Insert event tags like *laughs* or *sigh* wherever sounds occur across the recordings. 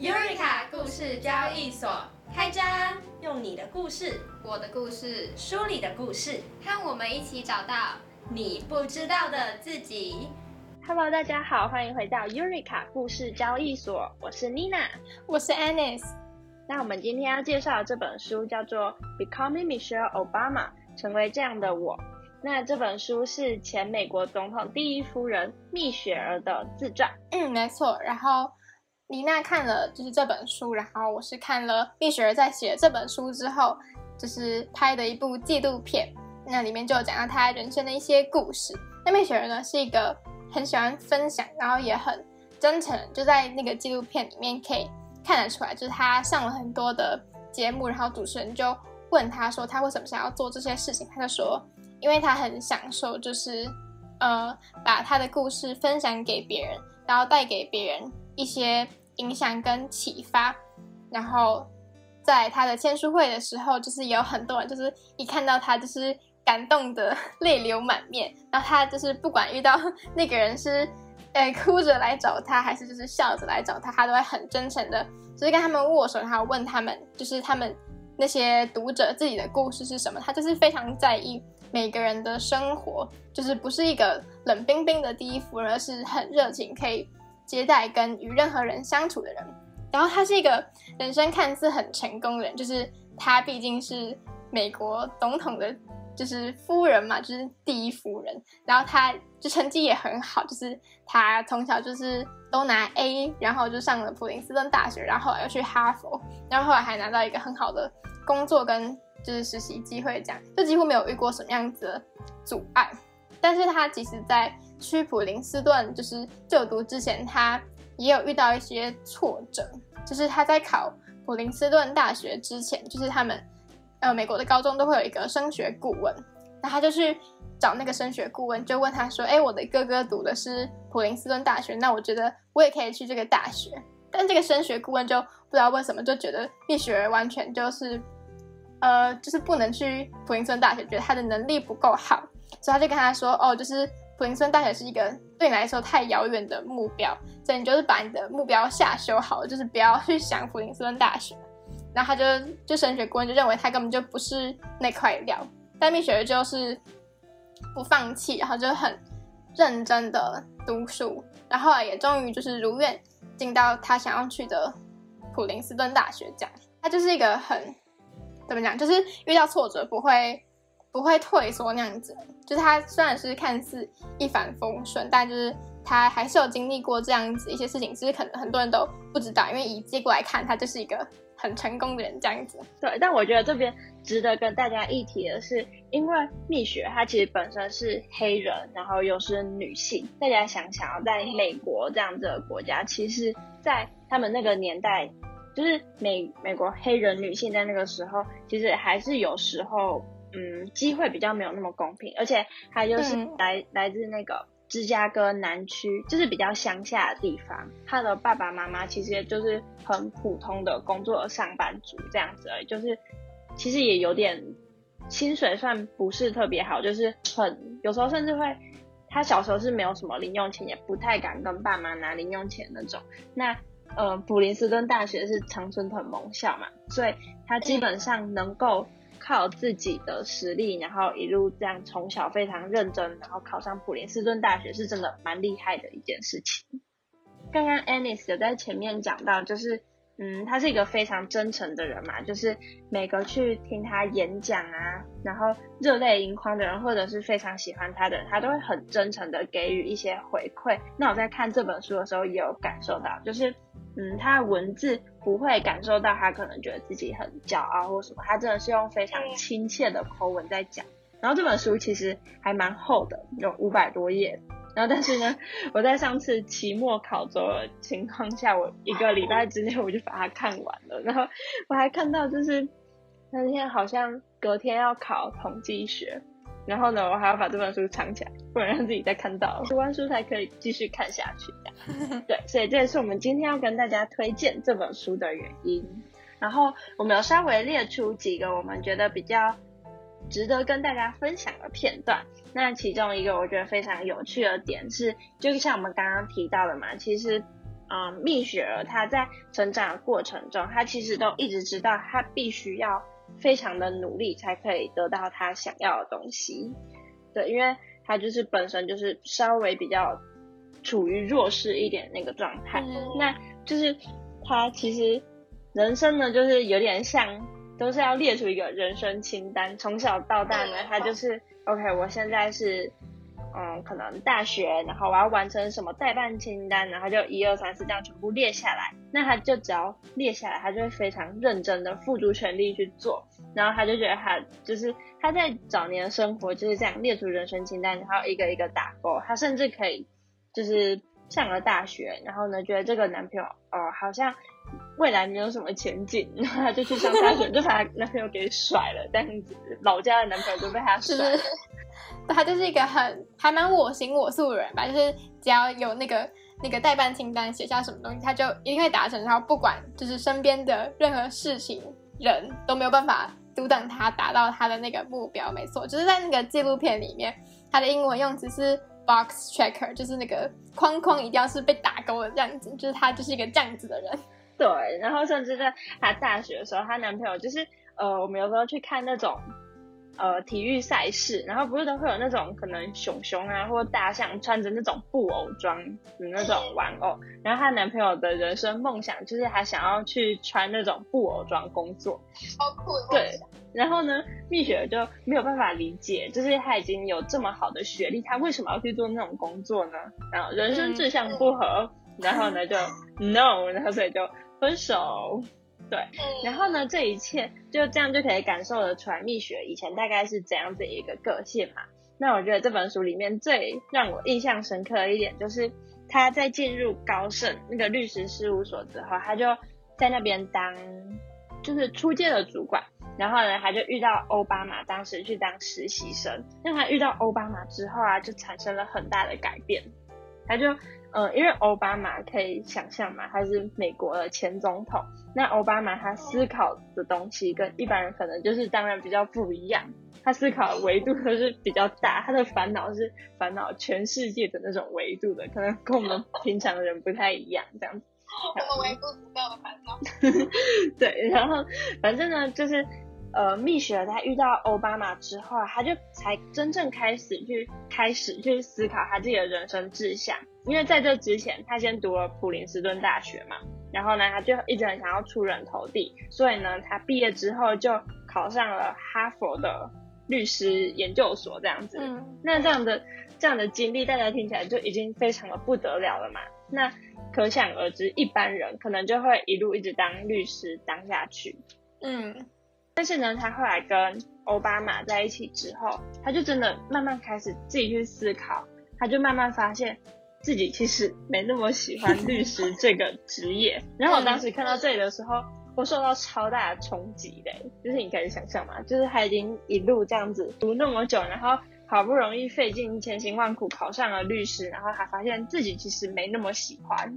Eureka 故事交易所开张，用你的故事，我的故事，书里的故事，和我们一起找到你不知道的自己。Hello，大家好，欢迎回到 Eureka 故事交易所，我是 Nina，我是 Anis。那我们今天要介绍的这本书叫做《Becoming Michelle Obama》，成为这样的我。那这本书是前美国总统第一夫人蜜雪儿的自传。嗯，没错。然后妮娜看了就是这本书，然后我是看了蜜雪儿在写这本书之后，就是拍的一部纪录片，那里面就有讲到她人生的一些故事。那蜜雪儿呢是一个很喜欢分享，然后也很真诚，就在那个纪录片里面可以看得出来，就是她上了很多的节目，然后主持人就问她说她为什么想要做这些事情，她就说。因为他很享受，就是呃，把他的故事分享给别人，然后带给别人一些影响跟启发。然后在他的签书会的时候，就是有很多人就是一看到他就是感动的 *laughs* 泪流满面。然后他就是不管遇到 *laughs* 那个人是呃哭着来找他，还是就是笑着来找他，他都会很真诚的，就是跟他们握手，然后问他们就是他们那些读者自己的故事是什么。他就是非常在意。每个人的生活就是不是一个冷冰冰的第一夫人，而是很热情，可以接待跟与任何人相处的人。然后他是一个人生看似很成功的人，就是他毕竟是美国总统的，就是夫人嘛，就是第一夫人。然后他就成绩也很好，就是他从小就是都拿 A，然后就上了普林斯顿大学，然后后来又去哈佛，然后后来还拿到一个很好的工作跟。就是实习机会，这样就几乎没有遇过什么样子的阻碍。但是他其实，在去普林斯顿就是就读之前，他也有遇到一些挫折。就是他在考普林斯顿大学之前，就是他们呃美国的高中都会有一个升学顾问，那他就去找那个升学顾问，就问他说：“哎，我的哥哥读的是普林斯顿大学，那我觉得我也可以去这个大学。”但这个升学顾问就不知道为什么就觉得毕雪儿完全就是。呃，就是不能去普林斯顿大学，觉得他的能力不够好，所以他就跟他说：“哦，就是普林斯顿大学是一个对你来说太遥远的目标，所以你就是把你的目标下修好，就是不要去想普林斯顿大学。”然后他就就升学顾问就认为他根本就不是那块料，但蜜雪就是不放弃，然后就很认真的读书，然后也终于就是如愿进到他想要去的普林斯顿大学。这样，他就是一个很。怎么讲？就是遇到挫折不会不会退缩那样子。就是他虽然是看似一帆风顺，但就是他还是有经历过这样子一些事情，只是可能很多人都不知道，因为以结果来看，他就是一个很成功的人这样子。对，但我觉得这边值得跟大家一提的是，因为蜜雪她其实本身是黑人，然后又是女性。大家想想，在美国这样子的国家，其实，在他们那个年代。就是美美国黑人女性在那个时候，其实还是有时候，嗯，机会比较没有那么公平，而且他就是来、嗯、来自那个芝加哥南区，就是比较乡下的地方。他的爸爸妈妈其实也就是很普通的工作上班族这样子而已，就是其实也有点薪水算不是特别好，就是很有时候甚至会，他小时候是没有什么零用钱，也不太敢跟爸妈拿零用钱那种。那呃，普林斯顿大学是常春藤盟校嘛，所以他基本上能够靠自己的实力，然后一路这样从小非常认真，然后考上普林斯顿大学，是真的蛮厉害的一件事情。刚刚 Anis 有在前面讲到，就是嗯，他是一个非常真诚的人嘛，就是每个去听他演讲啊，然后热泪盈眶的人，或者是非常喜欢他的人，他都会很真诚的给予一些回馈。那我在看这本书的时候，也有感受到，就是。嗯，他的文字不会感受到他可能觉得自己很骄傲或什么，他真的是用非常亲切的口吻在讲。然后这本书其实还蛮厚的，有五百多页。然后但是呢，*laughs* 我在上次期末考周的情况下，我一个礼拜之内我就把它看完了。然后我还看到就是那天好像隔天要考统计学。然后呢，我还要把这本书藏起来，不然让自己再看到。读完书才可以继续看下去。*laughs* 对，所以这也是我们今天要跟大家推荐这本书的原因。然后我们有稍微列出几个我们觉得比较值得跟大家分享的片段。那其中一个我觉得非常有趣的点是，就像我们刚刚提到的嘛，其实嗯，蜜雪儿她在成长的过程中，她其实都一直知道，她必须要非常的努力才可以得到他想要的东西。对，因为他就是本身就是稍微比较处于弱势一点那个状态，那就是他其实人生呢，就是有点像都是要列出一个人生清单，从小到大呢，他就是 OK，我现在是。嗯，可能大学，然后我要完成什么代办清单，然后就一二三四这样全部列下来。那他就只要列下来，他就会非常认真的付出全力去做。然后他就觉得他就是他在早年生活就是这样列出人生清单，然后一个一个打勾。他甚至可以就是上了大学，然后呢觉得这个男朋友哦好像未来没有什么前景，然后他就去上 *laughs* 大学，就把他男朋友给甩了，这样子老家的男朋友就被他甩了。他就是一个很还蛮我行我素的人吧，就是只要有那个那个代办清单，写下什么东西，他就一定会达成。然后不管就是身边的任何事情、人都没有办法阻挡他达到他的那个目标。没错，就是在那个纪录片里面，他的英文用词是 box checker，就是那个框框一定要是被打勾的这样子，就是他就是一个这样子的人。对，然后甚至在她大学的时候，她男朋友就是呃，我们有时候去看那种。呃，体育赛事，然后不是都会有那种可能熊熊啊，或大象穿着那种布偶装的那种玩偶，然后她男朋友的人生梦想就是还想要去穿那种布偶装工作，好酷。对，然后呢，蜜雪就没有办法理解，就是他已经有这么好的学历，他为什么要去做那种工作呢？然后人生志向不合，然后呢就 no，然后所以就分手。对，然后呢，这一切就这样就可以感受得出来，蜜雪以前大概是怎样子一个个性嘛。那我觉得这本书里面最让我印象深刻的一点，就是他在进入高盛那个律师事务所之后，他就在那边当就是初阶的主管。然后呢，他就遇到奥巴马，当时去当实习生。那他遇到奥巴马之后啊，就产生了很大的改变。他就。嗯，因为奥巴马可以想象嘛，他是美国的前总统。那奥巴马他思考的东西跟一般人可能就是当然比较不一样，他思考的维度都是比较大，他的烦恼是烦恼全世界的那种维度的，可能跟我们平常人不太一样这样子。*laughs* 我们微不足道的烦恼。*laughs* 对，然后反正呢，就是呃，蜜雪他遇到奥巴马之后，他就才真正开始去开始去思考他自己的人生志向。因为在这之前，他先读了普林斯顿大学嘛，然后呢，他就一直很想要出人头地，所以呢，他毕业之后就考上了哈佛的律师研究所这样子。那这样的这样的经历，大家听起来就已经非常的不得了了嘛。那可想而知，一般人可能就会一路一直当律师当下去。嗯，但是呢，他后来跟奥巴马在一起之后，他就真的慢慢开始自己去思考，他就慢慢发现。自己其实没那么喜欢律师这个职业，*laughs* 然后我当时看到这里的时候，我受到超大的冲击的，就是你可以想象嘛，就是他已经一路这样子读那么久，然后好不容易费尽千辛万苦考上了律师，然后还发现自己其实没那么喜欢，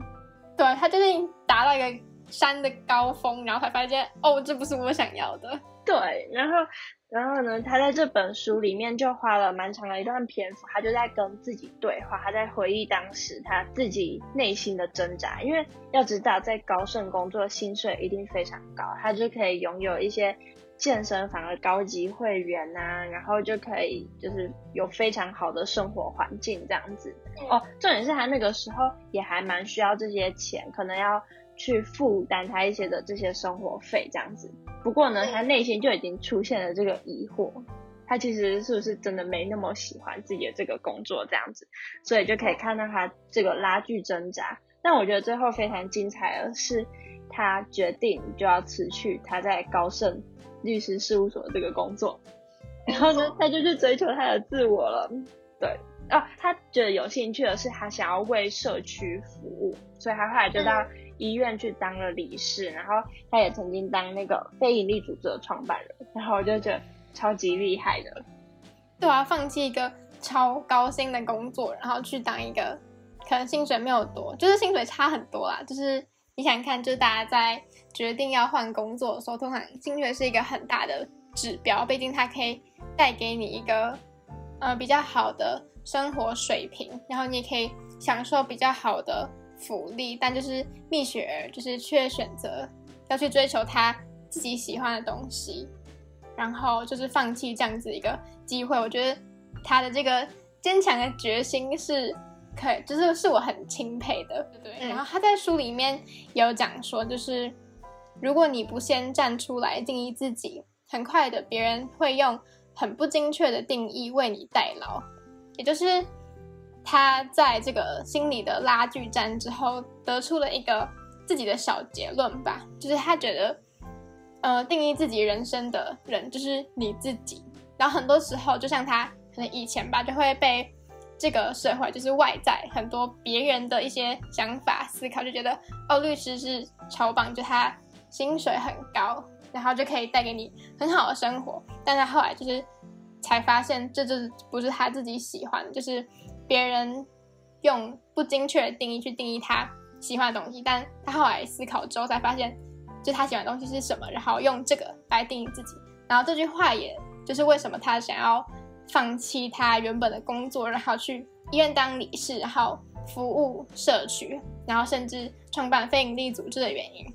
对他就是达到一个山的高峰，然后才发现哦，这不是我想要的，对，然后。然后呢，他在这本书里面就花了蛮长的一段篇幅，他就在跟自己对话，他在回忆当时他自己内心的挣扎。因为要知道，在高盛工作薪水一定非常高，他就可以拥有一些健身房的高级会员呐，然后就可以就是有非常好的生活环境这样子。哦，重点是他那个时候也还蛮需要这些钱，可能要。去负担他一些的这些生活费，这样子。不过呢，他内心就已经出现了这个疑惑，他其实是不是真的没那么喜欢自己的这个工作这样子？所以就可以看到他这个拉锯挣扎。但我觉得最后非常精彩的是，他决定就要辞去他在高盛律师事务所这个工作，然后呢，他就去追求他的自我了。对，哦，他觉得有兴趣的是他想要为社区服务，所以他后来就到。医院去当了理事，然后他也曾经当那个非营利组织的创办人，然后我就觉得超级厉害的。对啊，放弃一个超高薪的工作，然后去当一个可能薪水没有多，就是薪水差很多啦。就是你想看，就是大家在决定要换工作的时候，通常薪水是一个很大的指标，毕竟它可以带给你一个呃比较好的生活水平，然后你也可以享受比较好的。福利，但就是蜜雪儿就是却选择要去追求她自己喜欢的东西，然后就是放弃这样子一个机会。我觉得她的这个坚强的决心是可以，就是是我很钦佩的。对，嗯然后她在书里面有讲说，就是如果你不先站出来定义自己，很快的别人会用很不精确的定义为你代劳。也就是他在这个心理的拉锯战之后，得出了一个自己的小结论吧，就是他觉得，呃，定义自己人生的人就是你自己。然后很多时候，就像他可能以前吧，就会被这个社会，就是外在很多别人的一些想法思考，就觉得哦，律师是超棒，就他薪水很高，然后就可以带给你很好的生活。但他后来就是才发现，这就是不是他自己喜欢，就是别人用不精确的定义去定义他喜欢的东西。但他后来思考之后才发现，就他喜欢的东西是什么，然后用这个来定义自己。然后这句话也就是为什么他想要放弃他原本的工作，然后去医院当理事，然后服务社区，然后甚至创办非营利组织的原因。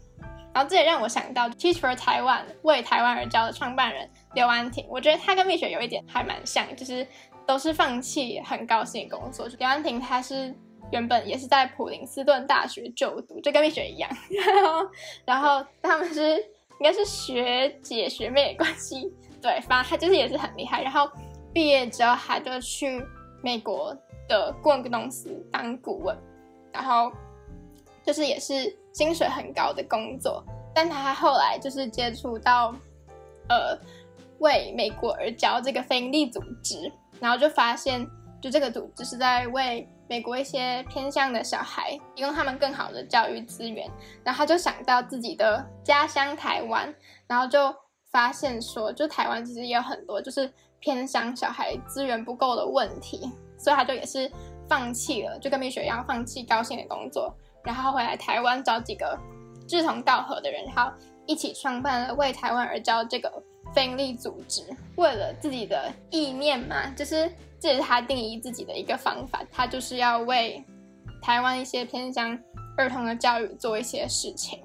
然后这也让我想到 Teach for Taiwan 为台湾而教的创办人刘安婷，我觉得她跟蜜雪有一点还蛮像，就是都是放弃很高兴的工作。刘安婷她是原本也是在普林斯顿大学就读，就跟蜜雪一样，*laughs* 然后然后他们是应该是学姐学妹的关系，对，反正她就是也是很厉害。然后毕业之后，她就去美国的顾问公司当顾问，然后就是也是薪水很高的工作，但她后来就是接触到，呃，为美国而教这个非营利组织，然后就发现，就这个组织是在为美国一些偏向的小孩提供他们更好的教育资源，然后他就想到自己的家乡台湾，然后就发现说，就台湾其实也有很多就是偏向小孩资源不够的问题，所以他就也是放弃了，就跟蜜雪一样放弃高薪的工作。然后回来台湾找几个志同道合的人，然后一起创办了为台湾而教这个非营利组织。为了自己的意念嘛，就是这是他定义自己的一个方法，他就是要为台湾一些偏向儿童的教育做一些事情。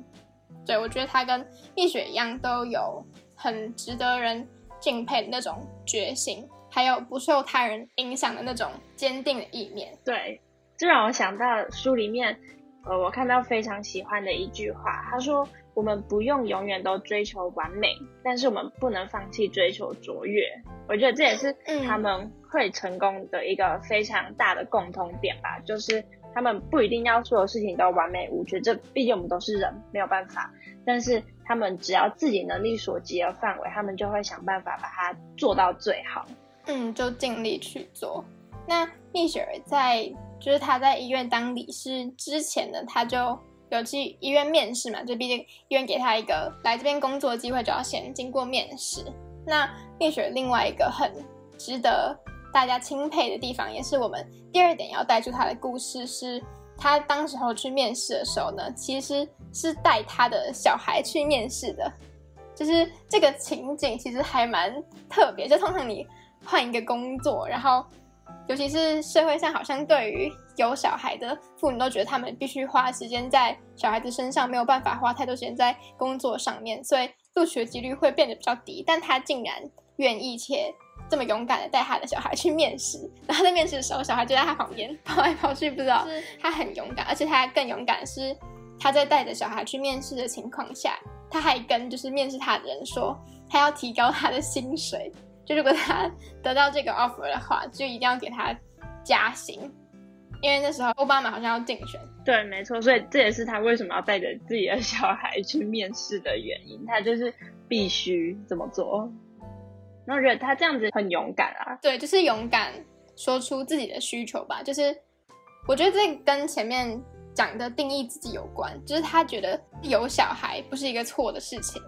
对我觉得他跟蜜雪一样，都有很值得人敬佩的那种决心，还有不受他人影响的那种坚定的意念。对，这让我想到书里面，呃，我看到非常喜欢的一句话，他说：“我们不用永远都追求完美，但是我们不能放弃追求卓越。”我觉得这也是嗯他们会成功的一个非常大的共通点吧，就是他们不一定要所有事情都完美无缺，这毕竟我们都是人，没有办法。但是他们只要自己能力所及的范围，他们就会想办法把它做到最好。嗯，就尽力去做。那蜜雪儿在就是她在医院当理事之前呢，她就有去医院面试嘛，就毕竟医院给他一个来这边工作的机会，就要先经过面试。那蜜雪另外一个很值得大家钦佩的地方，也是我们第二点要带出她的故事是。她当时候去面试的时候呢，其实是带他的小孩去面试的，就是这个情景其实还蛮特别。就通常你换一个工作，然后尤其是社会上好像对于有小孩的父母都觉得他们必须花时间在小孩子身上，没有办法花太多时间在工作上面，所以录取的几率会变得比较低。但他竟然愿意且这么勇敢的带他的小孩去面试，然后在面试的时候，小孩就在他旁边跑来跑去，不知道是他很勇敢，而且他更勇敢是他在带着小孩去面试的情况下，他还跟就是面试他的人说，他要提高他的薪水。就如果他得到这个 offer 的话，就一定要给他加薪，因为那时候奥巴马好像要竞选。对，没错，所以这也是他为什么要带着自己的小孩去面试的原因，他就是必须这么做。然后我觉得他这样子很勇敢啊，对，就是勇敢说出自己的需求吧。就是我觉得这跟前面讲的定义自己有关，就是他觉得有小孩不是一个错的事情，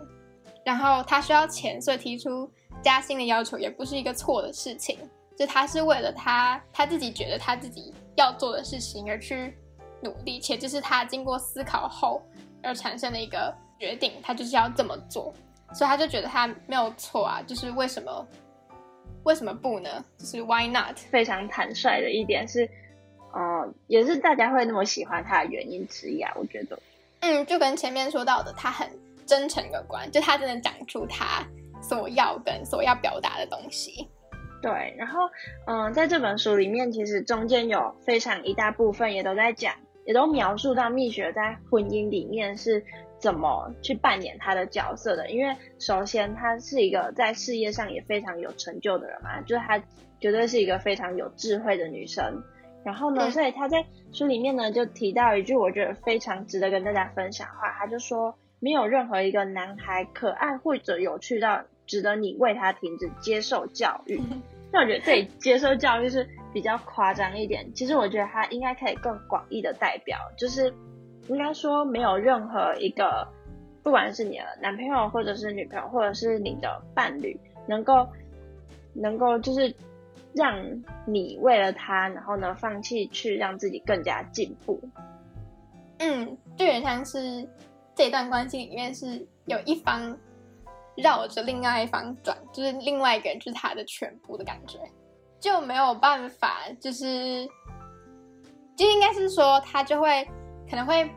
然后他需要钱，所以提出加薪的要求也不是一个错的事情。就他是为了他他自己觉得他自己要做的事情而去努力，且这是他经过思考后而产生的一个决定，他就是要这么做。所以他就觉得他没有错啊，就是为什么为什么不呢？就是 why not？非常坦率的一点是，嗯，也是大家会那么喜欢他的原因之一啊。我觉得，嗯，就跟前面说到的，他很真诚有关，就他真的讲出他所要跟所要表达的东西。对，然后嗯，在这本书里面，其实中间有非常一大部分也都在讲，也都描述到蜜雪在婚姻里面是怎么去扮演她的角色的。因为首先她是一个在事业上也非常有成就的人嘛，就是她绝对是一个非常有智慧的女生。然后呢，所以她在书里面呢就提到一句我觉得非常值得跟大家分享的话，她就说没有任何一个男孩可爱或者有趣到值得你为他停止接受教育。*laughs* 那我觉得这里接受教育是比较夸张一点，其实我觉得他应该可以更广义的代表，就是应该说没有任何一个，不管是你的男朋友或者是女朋友或者是你的伴侣，能够能够就是让你为了他，然后呢放弃去让自己更加进步。嗯，就有点像是这段关系里面是有一方。绕着另外一方转，就是另外一个人就是他的全部的感觉，就没有办法，就是就应该是说他就会可能会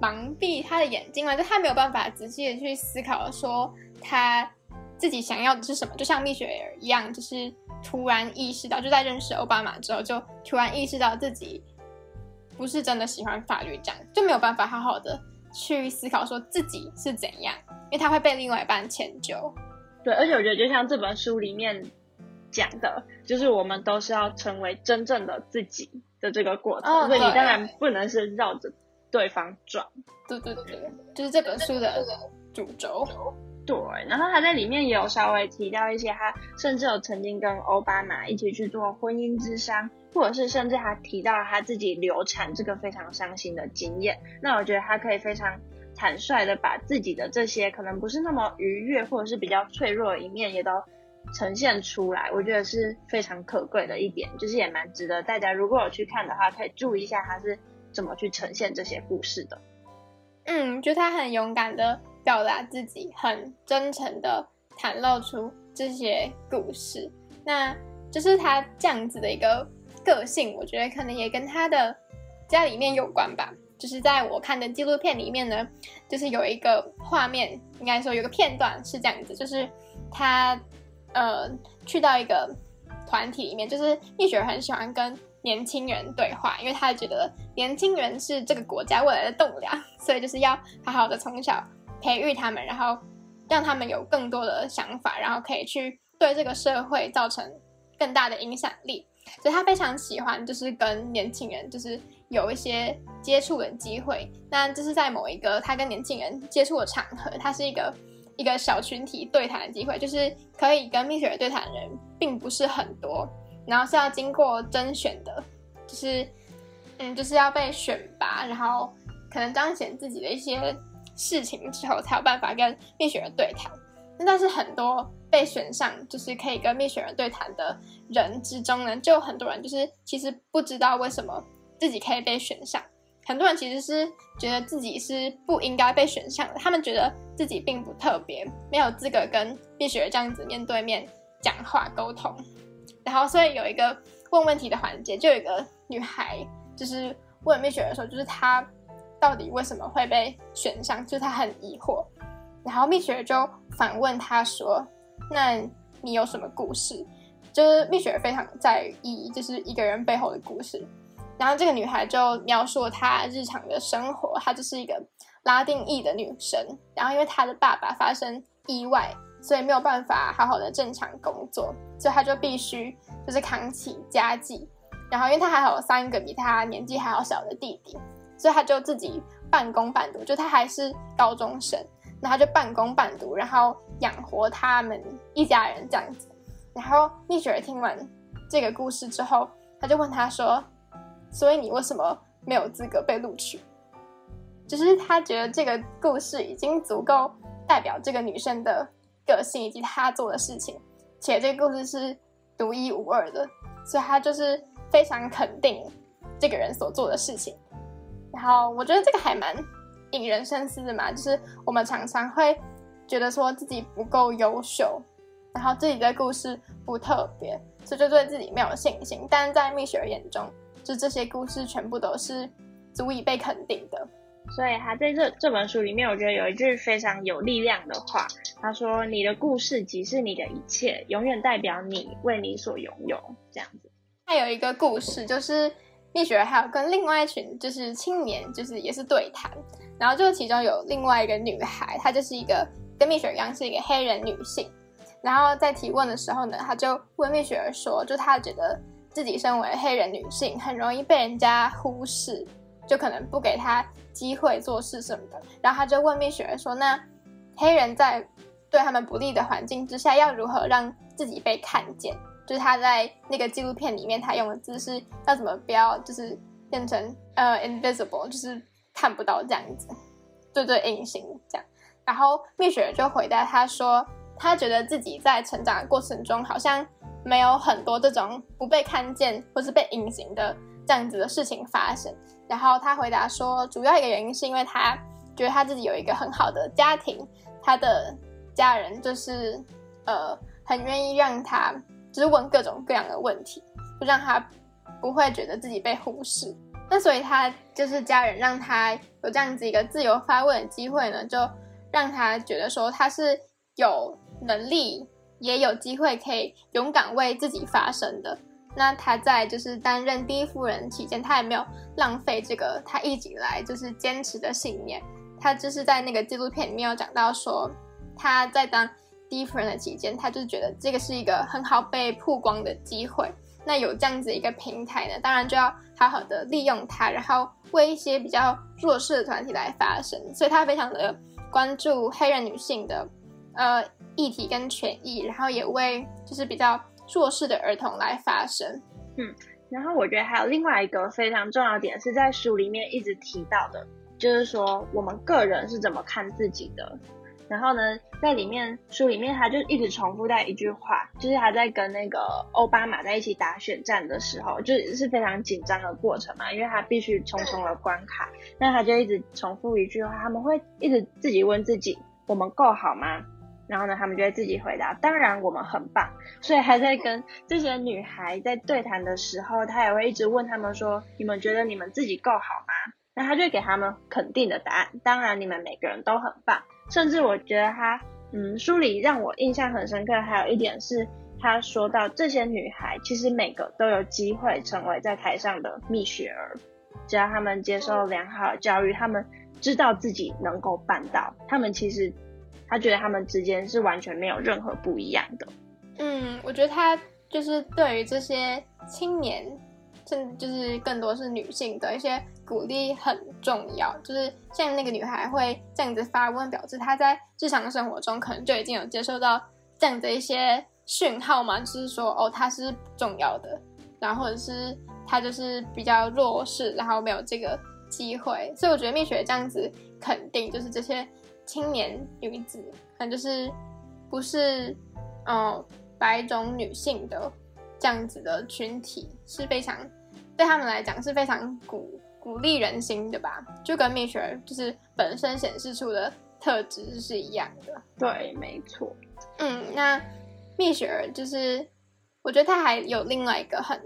蒙蔽他的眼睛嘛，就他没有办法仔细的去思考说他自己想要的是什么，就像蜜雪儿一样，就是突然意识到，就在认识奥巴马之后，就突然意识到自己不是真的喜欢法律，这样就没有办法好好的去思考说自己是怎样。因为他会被另外一半迁就，对，而且我觉得就像这本书里面讲的，就是我们都是要成为真正的自己的这个过程，所以你当然不能是绕着对方转。对对对，就是这本书的主轴。对，然后他在里面也有稍微提到一些，他甚至有曾经跟奥巴马一起去做婚姻之商，或者是甚至他提到他自己流产这个非常伤心的经验。那我觉得他可以非常。坦率的把自己的这些可能不是那么愉悦或者是比较脆弱的一面也都呈现出来，我觉得是非常可贵的一点，就是也蛮值得大家如果有去看的话，可以注意一下他是怎么去呈现这些故事的。嗯，就他很勇敢的表达自己，很真诚的袒露出这些故事，那就是他这样子的一个个性，我觉得可能也跟他的家里面有关吧。就是在我看的纪录片里面呢，就是有一个画面，应该说有个片段是这样子，就是他呃去到一个团体里面，就是蜜雪很喜欢跟年轻人对话，因为他觉得年轻人是这个国家未来的栋梁，所以就是要好好的从小培育他们，然后让他们有更多的想法，然后可以去对这个社会造成更大的影响力。所以他非常喜欢，就是跟年轻人，就是有一些接触的机会。那这是在某一个他跟年轻人接触的场合，他是一个一个小群体对谈的机会，就是可以跟蜜雪儿对谈的人并不是很多，然后是要经过甄选的，就是嗯，就是要被选拔，然后可能彰显自己的一些事情之后，才有办法跟蜜雪儿对谈。但是很多被选上，就是可以跟蜜雪儿对谈的人之中呢，就有很多人就是其实不知道为什么自己可以被选上。很多人其实是觉得自己是不应该被选上的，他们觉得自己并不特别，没有资格跟蜜雪儿这样子面对面讲话沟通。然后所以有一个问问题的环节，就有一个女孩就是问蜜雪儿说，就是她到底为什么会被选上，就是她很疑惑。然后蜜雪儿就反问他说：“那你有什么故事？”就是蜜雪儿非常在意，就是一个人背后的故事。然后这个女孩就描述她日常的生活，她就是一个拉丁裔的女生。然后因为她的爸爸发生意外，所以没有办法好好的正常工作，所以她就必须就是扛起家计。然后因为她还有三个比她年纪还要小的弟弟，所以他就自己半工半读，就他还是高中生。然后就半工半读，然后养活他们一家人这样子。然后蜜雪儿听完这个故事之后，他就问他说：“所以你为什么没有资格被录取？”就是他觉得这个故事已经足够代表这个女生的个性以及她做的事情，且这个故事是独一无二的，所以他就是非常肯定这个人所做的事情。然后我觉得这个还蛮。引人深思的嘛，就是我们常常会觉得说自己不够优秀，然后自己的故事不特别，所以就对自己没有信心。但是在蜜雪儿眼中，就这些故事全部都是足以被肯定的。所以他在这这本书里面，我觉得有一句非常有力量的话，他说：“你的故事即是你的一切，永远代表你为你所拥有。”这样子。他有一个故事，就是蜜雪儿还有跟另外一群就是青年，就是也是对谈，然后就其中有另外一个女孩，她就是一个跟蜜雪儿一样是一个黑人女性，然后在提问的时候呢，她就问蜜雪儿说，就她觉得自己身为黑人女性，很容易被人家忽视，就可能不给她机会做事什么的，然后她就问蜜雪儿说，那黑人在对他们不利的环境之下，要如何让自己被看见？就是他在那个纪录片里面，他用的字是要怎么不要就是变成呃 invisible，就是看不到这样子，对对，隐形这样。然后蜜雪就回答他说，他觉得自己在成长的过程中好像没有很多这种不被看见或是被隐形的这样子的事情发生。然后他回答说，主要一个原因是因为他觉得他自己有一个很好的家庭，他的家人就是呃很愿意让他。就是问各种各样的问题，就让他不会觉得自己被忽视。那所以他就是家人让他有这样子一个自由发问的机会呢，就让他觉得说他是有能力，也有机会可以勇敢为自己发声的。那他在就是担任第一夫人期间，他也没有浪费这个他一直以来就是坚持的信念。他就是在那个纪录片里面有讲到说，他在当。第一夫人的期间，他就觉得这个是一个很好被曝光的机会。那有这样子一个平台呢，当然就要好好的利用它，然后为一些比较弱势的团体来发声。所以他非常的关注黑人女性的呃议题跟权益，然后也为就是比较弱势的儿童来发声。嗯，然后我觉得还有另外一个非常重要点是在书里面一直提到的，就是说我们个人是怎么看自己的。然后呢，在里面书里面，他就一直重复在一句话，就是他在跟那个奥巴马在一起打选战的时候，就是非常紧张的过程嘛，因为他必须重重的关卡。那他就一直重复一句话，他们会一直自己问自己：我们够好吗？然后呢，他们就会自己回答：当然我们很棒。所以还在跟这些女孩在对谈的时候，他也会一直问他们说：你们觉得你们自己够好吗？那他就给他们肯定的答案：当然你们每个人都很棒。甚至我觉得他，嗯，书里让我印象很深刻，还有一点是，他说到这些女孩其实每个都有机会成为在台上的蜜雪儿，只要他们接受良好的教育，他们知道自己能够办到，他们其实他觉得他们之间是完全没有任何不一样的。嗯，我觉得他就是对于这些青年。甚就是更多是女性的一些鼓励很重要，就是像那个女孩会这样子发问，表示她在日常生活中可能就已经有接受到这样的一些讯号嘛，就是说哦她是重要的，然后或者是她就是比较弱势，然后没有这个机会，所以我觉得蜜雪这样子肯定就是这些青年女子，可能就是不是嗯白种女性的。这样子的群体是非常对他们来讲是非常鼓鼓励人心的吧？就跟蜜雪儿就是本身显示出的特质是一样的。对，没错。嗯，那蜜雪儿就是我觉得她还有另外一个很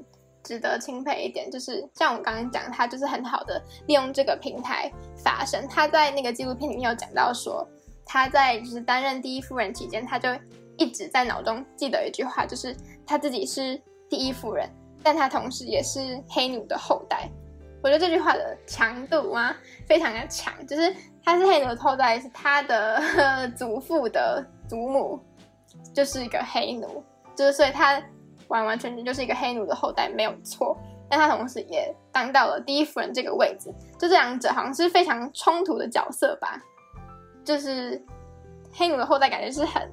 值得钦佩一点，就是像我刚刚讲，她就是很好的利用这个平台发声。她在那个纪录片里面有讲到说，她在就是担任第一夫人期间，她就一直在脑中记得一句话，就是她自己是。第一夫人，但她同时也是黑奴的后代。我觉得这句话的强度啊，非常的强。就是他是黑奴的后代，是他的 *laughs* 祖父的祖母就是一个黑奴，就是所以他完完全全就是一个黑奴的后代，没有错。但他同时也当到了第一夫人这个位置，就这两者好像是非常冲突的角色吧。就是黑奴的后代，感觉是很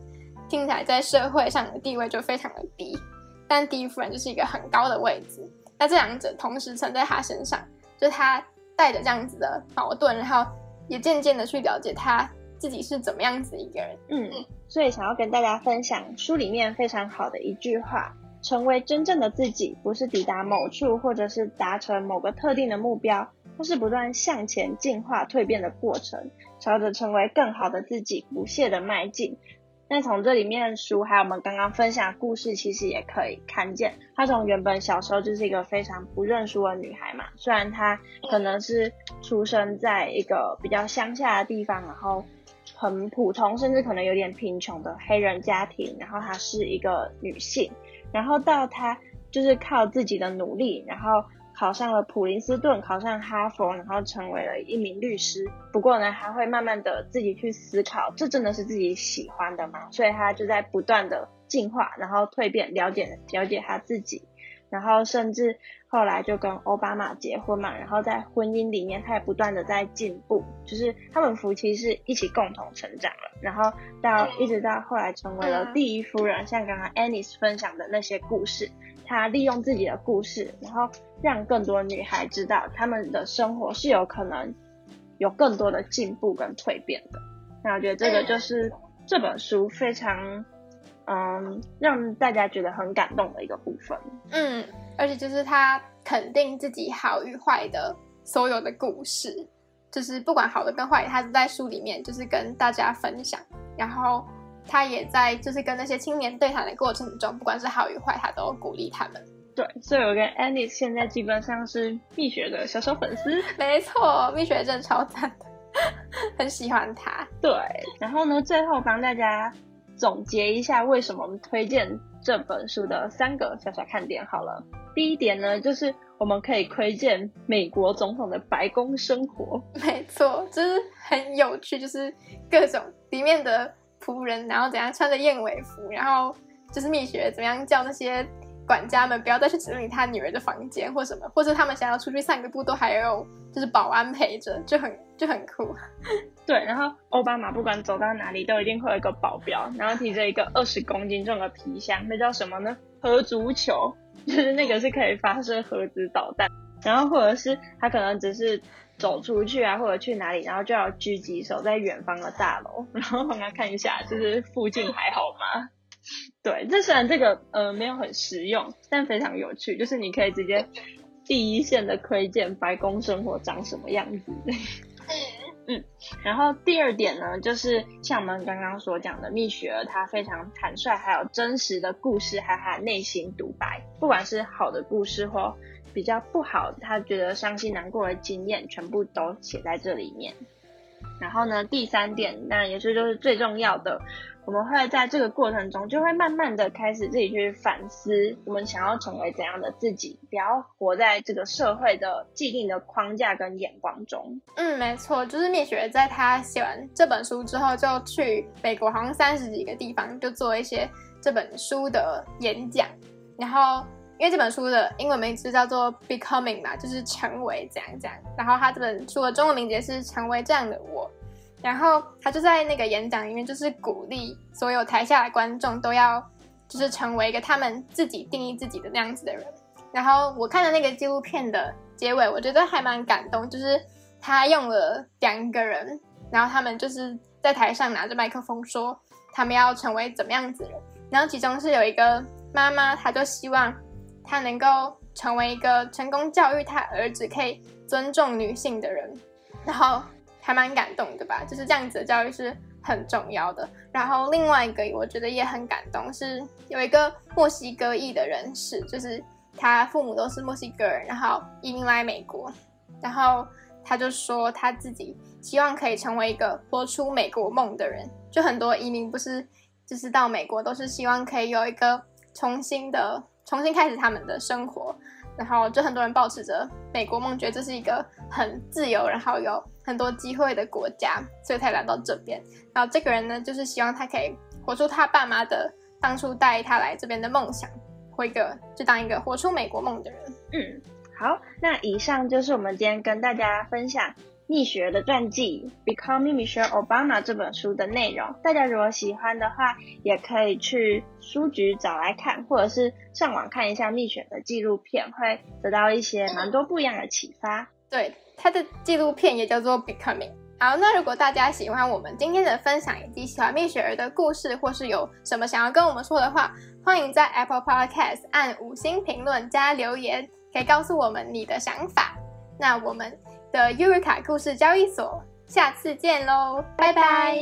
听起来在社会上的地位就非常的低。但第一夫人就是一个很高的位置，那这两者同时存在他身上，就他带着这样子的矛盾，然后也渐渐的去了解他自己是怎么样子一个人。嗯，所以想要跟大家分享书里面非常好的一句话：成为真正的自己，不是抵达某处，或者是达成某个特定的目标，它是不断向前进化、蜕变的过程，朝着成为更好的自己不懈的迈进。那从这里面的书还有我们刚刚分享的故事，其实也可以看见，她从原本小时候就是一个非常不认输的女孩嘛。虽然她可能是出生在一个比较乡下的地方，然后很普通，甚至可能有点贫穷的黑人家庭，然后她是一个女性，然后到她就是靠自己的努力，然后。考上了普林斯顿，考上哈佛，然后成为了一名律师。不过呢，他会慢慢的自己去思考，这真的是自己喜欢的吗？所以他就在不断的进化，然后蜕变，了解了解他自己，然后甚至后来就跟奥巴马结婚嘛。然后在婚姻里面，他也不断的在进步，就是他们夫妻是一起共同成长了。然后到一直到后来成为了第一夫人，像刚刚 Anis 分享的那些故事。他利用自己的故事，然后让更多女孩知道，她们的生活是有可能有更多的进步跟蜕变的。那我觉得这个就是这本书非常嗯让大家觉得很感动的一个部分。嗯，而且就是他肯定自己好与坏的所有的故事，就是不管好的跟坏，他都在书里面就是跟大家分享，然后。他也在就是跟那些青年对谈的过程中，不管是好与坏，他都鼓励他们。对，所以我跟 Annie 现在基本上是蜜雪的小小粉丝。没错，蜜雪真的超赞的，很喜欢他。对，然后呢，最后帮大家总结一下为什么我们推荐这本书的三个小小看点。好了，第一点呢，就是我们可以窥见美国总统的白宫生活。没错，就是很有趣，就是各种里面的。仆人，然后怎样穿着燕尾服，然后就是蜜雪怎么样叫那些管家们不要再去整理他女儿的房间或什么，或者他们想要出去散个步都还有就是保安陪着，就很就很酷。对，然后奥巴马不管走到哪里都一定会有一个保镖，然后提着一个二十公斤重的皮箱，那叫什么呢？核足球，就是那个是可以发射核子导弹，然后或者是他可能只是。走出去啊，或者去哪里，然后就要狙击手在远方的大楼，*laughs* 然后帮他看一下，就是附近还好吗？对，这虽然这个呃没有很实用，但非常有趣，就是你可以直接第一线的窥见白宫生活长什么样子。*laughs* 嗯，然后第二点呢，就是像我们刚刚所讲的，蜜雪儿她非常坦率，还有真实的故事，还有内心独白，不管是好的故事或。比较不好，他觉得伤心难过的经验全部都写在这里面。然后呢，第三点，当然也是就是最重要的，我们会在这个过程中就会慢慢的开始自己去反思，我们想要成为怎样的自己，不要活在这个社会的既定的框架跟眼光中。嗯，没错，就是灭雪在他写完这本书之后，就去美国好像三十几个地方，就做一些这本书的演讲，然后。因为这本书的英文名字叫做 Becoming 嘛，就是成为这样这样。然后他这本书的中文名字是成为这样的我。然后他就在那个演讲里面，就是鼓励所有台下的观众都要，就是成为一个他们自己定义自己的那样子的人。然后我看了那个纪录片的结尾，我觉得还蛮感动，就是他用了两个人，然后他们就是在台上拿着麦克风说他们要成为怎么样子的人。然后其中是有一个妈妈，她就希望。他能够成为一个成功教育他儿子可以尊重女性的人，然后还蛮感动的吧？就是这样子的教育是很重要的。然后另外一个我觉得也很感动，是有一个墨西哥裔的人士，就是他父母都是墨西哥人，然后移民来美国，然后他就说他自己希望可以成为一个活出美国梦的人。就很多移民不是就是到美国都是希望可以有一个重新的。重新开始他们的生活，然后就很多人保持着美国梦，觉得这是一个很自由，然后有很多机会的国家，所以才来到这边。然后这个人呢，就是希望他可以活出他爸妈的当初带他来这边的梦想，活一个就当一个活出美国梦的人。嗯，好，那以上就是我们今天跟大家分享。蜜雪儿的传记《Becoming Michelle Obama》这本书的内容，大家如果喜欢的话，也可以去书局找来看，或者是上网看一下蜜雪的纪录片，会得到一些蛮多不一样的启发。对，他的纪录片也叫做《Becoming》。好，那如果大家喜欢我们今天的分享，以及喜欢蜜雪儿的故事，或是有什么想要跟我们说的话，欢迎在 Apple Podcast 按五星评论加留言，可以告诉我们你的想法。那我们。的尤瑞卡故事交易所，下次见喽，拜拜。